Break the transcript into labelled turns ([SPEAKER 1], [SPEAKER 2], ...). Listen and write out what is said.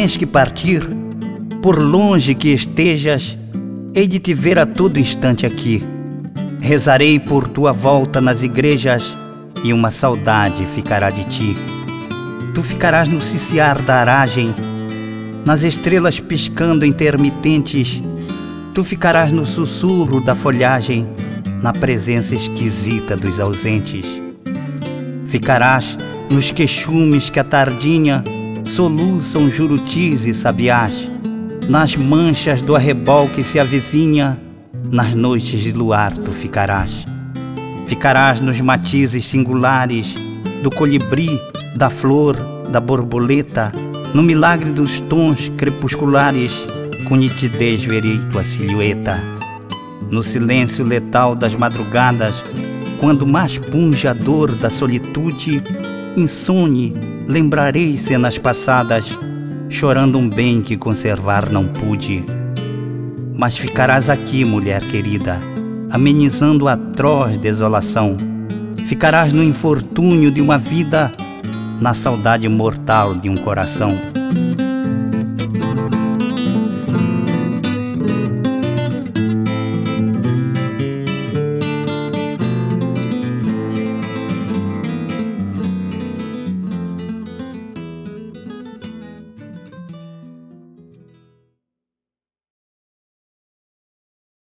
[SPEAKER 1] tens que partir, por longe que estejas, hei de te ver a todo instante aqui. Rezarei por tua volta nas igrejas e uma saudade ficará de ti. Tu ficarás no ciciar da aragem, nas estrelas piscando intermitentes. Tu ficarás no sussurro da folhagem, na presença esquisita dos ausentes. Ficarás nos queixumes que a tardinha soluçam jurutis e sabiás, nas manchas do arrebol que se avizinha, nas noites de luar tu ficarás. Ficarás nos matizes singulares do colibri, da flor, da borboleta, no milagre dos tons crepusculares, com nitidez verei tua silhueta. No silêncio letal das madrugadas, quando mais punge a dor da solitude, insone, lembrarei cenas passadas, chorando um bem que conservar não pude. Mas ficarás aqui, mulher querida, amenizando a atroz desolação. Ficarás no infortúnio de uma vida, na saudade mortal de um coração.